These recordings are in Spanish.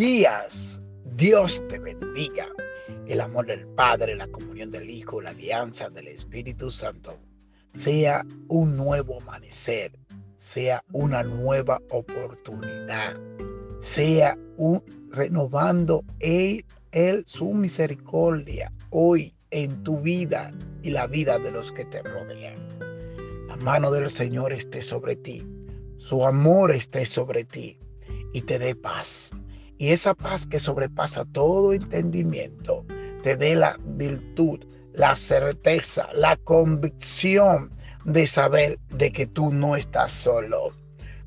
días. Dios te bendiga. El amor del Padre, la comunión del Hijo, la alianza del Espíritu Santo sea un nuevo amanecer, sea una nueva oportunidad, sea un renovando él, él su misericordia hoy en tu vida y la vida de los que te rodean. La mano del Señor esté sobre ti, su amor esté sobre ti y te dé paz. Y esa paz que sobrepasa todo entendimiento, te dé la virtud, la certeza, la convicción de saber de que tú no estás solo.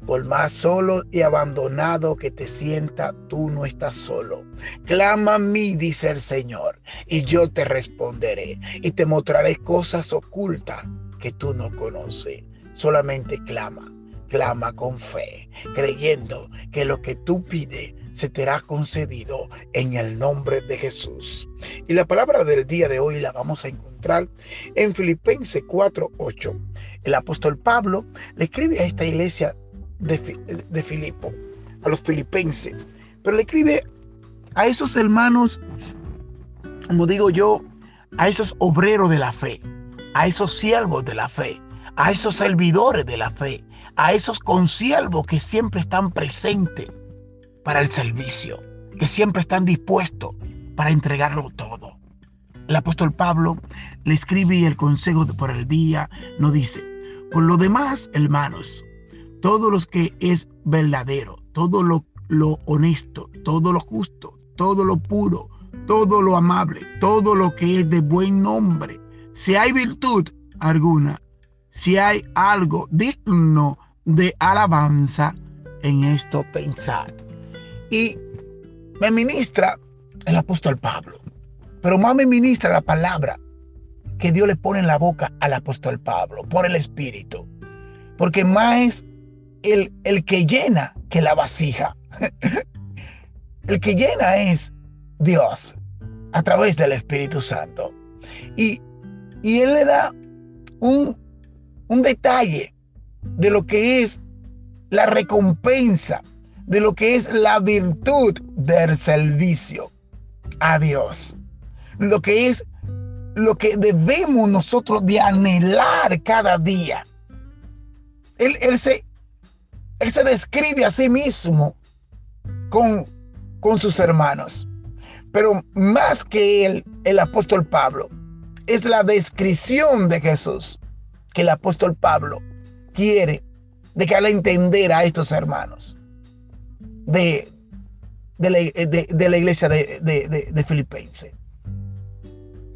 Por más solo y abandonado que te sienta, tú no estás solo. Clama a mí, dice el Señor, y yo te responderé y te mostraré cosas ocultas que tú no conoces. Solamente clama, clama con fe, creyendo que lo que tú pides se te hará concedido en el nombre de Jesús. Y la palabra del día de hoy la vamos a encontrar en Filipenses 4:8. El apóstol Pablo le escribe a esta iglesia de, Filipo, a los filipenses, pero le escribe a esos hermanos, como digo yo, a esos obreros de la fe, a esos siervos de la fe, a esos servidores de la fe, a esos consiervos que siempre están presentes para el servicio, que siempre están dispuestos para entregarlo todo. El apóstol Pablo le escribe el consejo por el día nos dice, por lo demás, hermanos, todo lo que es verdadero, todo lo, lo honesto, todo lo justo, todo lo puro, todo lo amable, todo lo que es de buen nombre, si hay virtud alguna, si hay algo digno de alabanza, en esto pensar. Y me ministra el apóstol Pablo, pero más me ministra la palabra que Dios le pone en la boca al apóstol Pablo por el Espíritu. Porque más es el, el que llena que la vasija. el que llena es Dios a través del Espíritu Santo. Y, y Él le da un, un detalle de lo que es la recompensa, de lo que es la virtud del servicio a Dios. Lo que es lo que debemos nosotros de anhelar cada día. Él, él, se, él se describe a sí mismo con, con sus hermanos. Pero más que él, el apóstol Pablo, es la descripción de Jesús que el apóstol Pablo quiere dejarle entender a estos hermanos de, de, la, iglesia de, de Filipenses.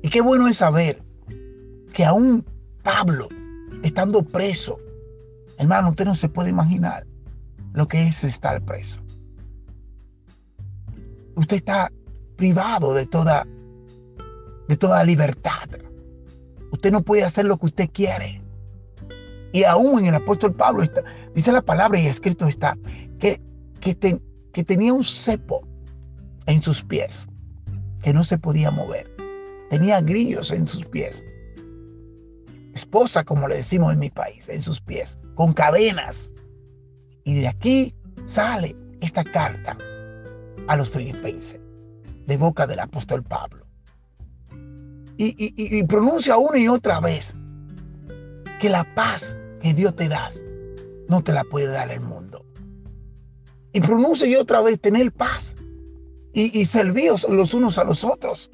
Y qué bueno es saber que aún Pablo, estando preso, hermano, usted no se puede imaginar lo que es estar preso. Usted está privado de toda, de toda libertad. Usted no puede hacer lo que usted quiere. Y aún en el apóstol Pablo está, dice la palabra y escrito está que, que, tenía un cepo en sus pies que no se podía mover. Tenía grillos en sus pies. Esposa, como le decimos en mi país, en sus pies, con cadenas. Y de aquí sale esta carta a los filipenses, de boca del apóstol Pablo. Y, y, pronuncia una y otra vez que la paz que Dios te da no te la puede dar el mundo. Y pronuncia y otra vez tener paz y, y serviros los unos a los otros.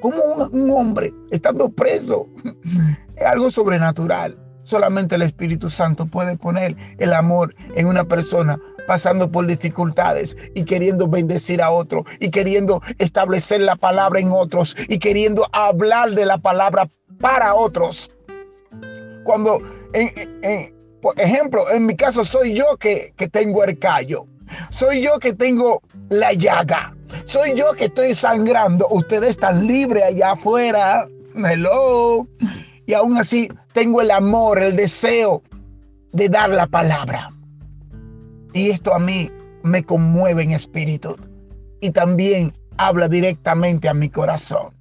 Como un, hombre estando preso es algo sobrenatural. Solamente el Espíritu Santo puede poner el amor en una persona pasando por dificultades y queriendo bendecir a otro y queriendo establecer la palabra en otros y queriendo hablar de la palabra para otros. Cuando, por ejemplo, en mi caso soy yo que, que tengo el callo, soy yo que tengo la llaga, soy yo que estoy sangrando. Ustedes están libres allá afuera. Hello. Y aún así tengo el amor, el deseo de dar la palabra. Y esto a mí me conmueve en espíritu. Y también habla directamente a mi corazón.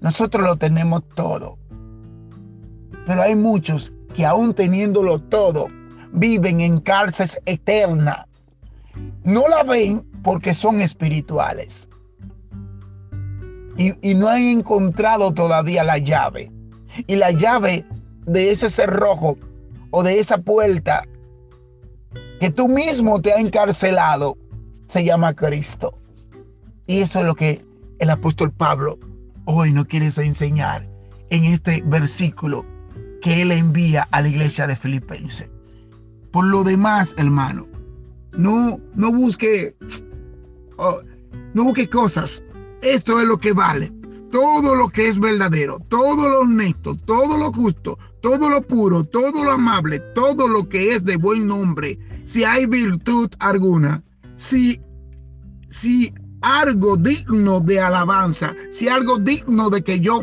Nosotros lo tenemos todo. Pero hay muchos que aún teniéndolo todo, viven en cárceles eternas. No la ven porque son espirituales. Y, y, no han encontrado todavía la llave. Y la llave de ese cerrojo o de esa puerta que tú mismo te has encarcelado se llama Cristo. Y eso es lo que el apóstol Pablo hoy nos quiere enseñar en este versículo que él envía a la iglesia de Filipenses. Por lo demás, hermano, no, no busque, oh, no busque cosas. Esto es lo que vale. Todo lo que es verdadero, todo lo honesto, todo lo justo, todo lo puro, todo lo amable, todo lo que es de buen nombre, si hay virtud alguna, si, si algo digno de alabanza, si algo digno de que yo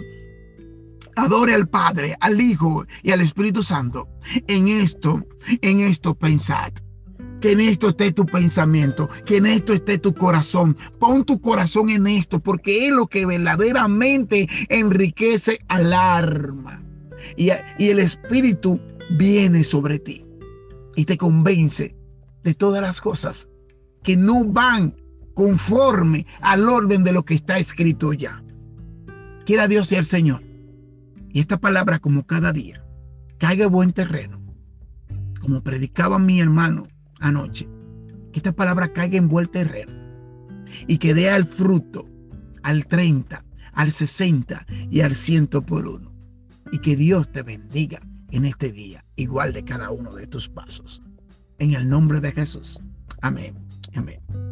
adore al Padre, al Hijo y al Espíritu Santo, en esto, en esto pensad. Que en esto esté tu pensamiento, que en esto esté tu corazón. Pon tu corazón en esto, porque es lo que verdaderamente enriquece al alma. Y, el Espíritu viene sobre ti y te convence de todas las cosas que no van conforme al orden de lo que está escrito ya. Quiera Dios y el Señor. Y esta palabra, como cada día, caiga buen terreno. Como predicaba mi hermano anoche. Que esta palabra caiga en buen terreno. Y que dé al fruto al 30, al 60 y al 100 por uno. Y que Dios te bendiga en este día, igual de cada uno de tus pasos. En el nombre de Jesús. Amén. Amén.